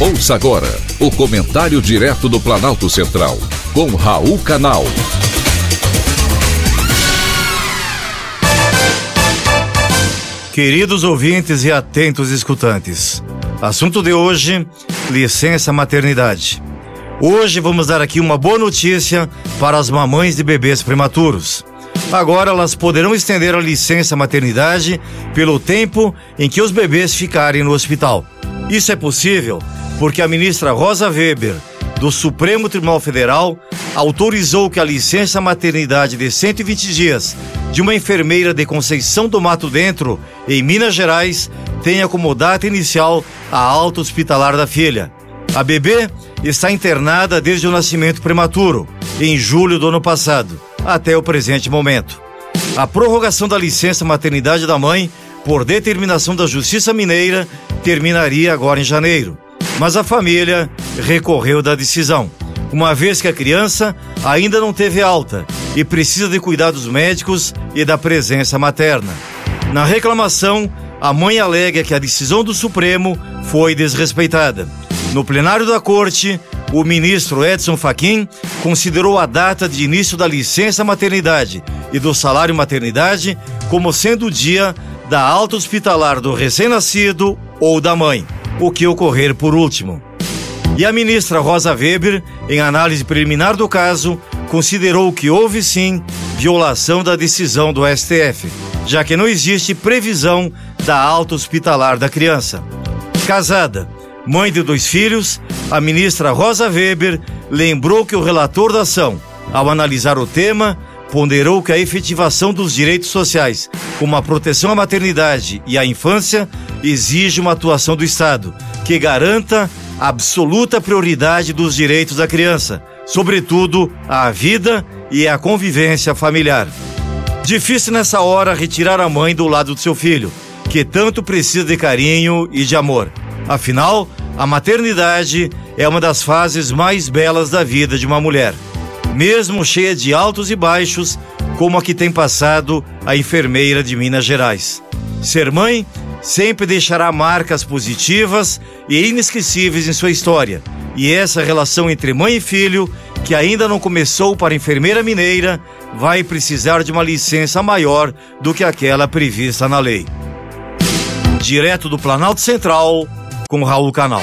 Ouça agora o comentário direto do Planalto Central, com Raul Canal. Queridos ouvintes e atentos escutantes, assunto de hoje: licença maternidade. Hoje vamos dar aqui uma boa notícia para as mamães de bebês prematuros. Agora elas poderão estender a licença maternidade pelo tempo em que os bebês ficarem no hospital. Isso é possível porque a ministra Rosa Weber, do Supremo Tribunal Federal, autorizou que a licença maternidade de 120 dias de uma enfermeira de Conceição do Mato Dentro, em Minas Gerais, tenha como data inicial a alta hospitalar da filha. A bebê está internada desde o nascimento prematuro, em julho do ano passado, até o presente momento. A prorrogação da licença maternidade da mãe, por determinação da Justiça Mineira, terminaria agora em janeiro mas a família recorreu da decisão, uma vez que a criança ainda não teve alta e precisa de cuidados médicos e da presença materna. Na reclamação, a mãe alega que a decisão do Supremo foi desrespeitada. No plenário da corte, o ministro Edson Fachin considerou a data de início da licença maternidade e do salário maternidade como sendo o dia da alta hospitalar do recém-nascido ou da mãe o que ocorrer por último. E a ministra Rosa Weber, em análise preliminar do caso, considerou que houve sim violação da decisão do STF, já que não existe previsão da alta hospitalar da criança. Casada, mãe de dois filhos, a ministra Rosa Weber lembrou que o relator da ação, ao analisar o tema, ponderou que a efetivação dos direitos sociais, como a proteção à maternidade e à infância, exige uma atuação do Estado que garanta absoluta prioridade dos direitos da criança, sobretudo a vida e a convivência familiar. Difícil nessa hora retirar a mãe do lado do seu filho, que tanto precisa de carinho e de amor. Afinal, a maternidade é uma das fases mais belas da vida de uma mulher mesmo cheia de altos e baixos, como a que tem passado a enfermeira de Minas Gerais. Ser mãe sempre deixará marcas positivas e inesquecíveis em sua história. E essa relação entre mãe e filho, que ainda não começou para a enfermeira mineira, vai precisar de uma licença maior do que aquela prevista na lei. Direto do Planalto Central, com Raul Canal.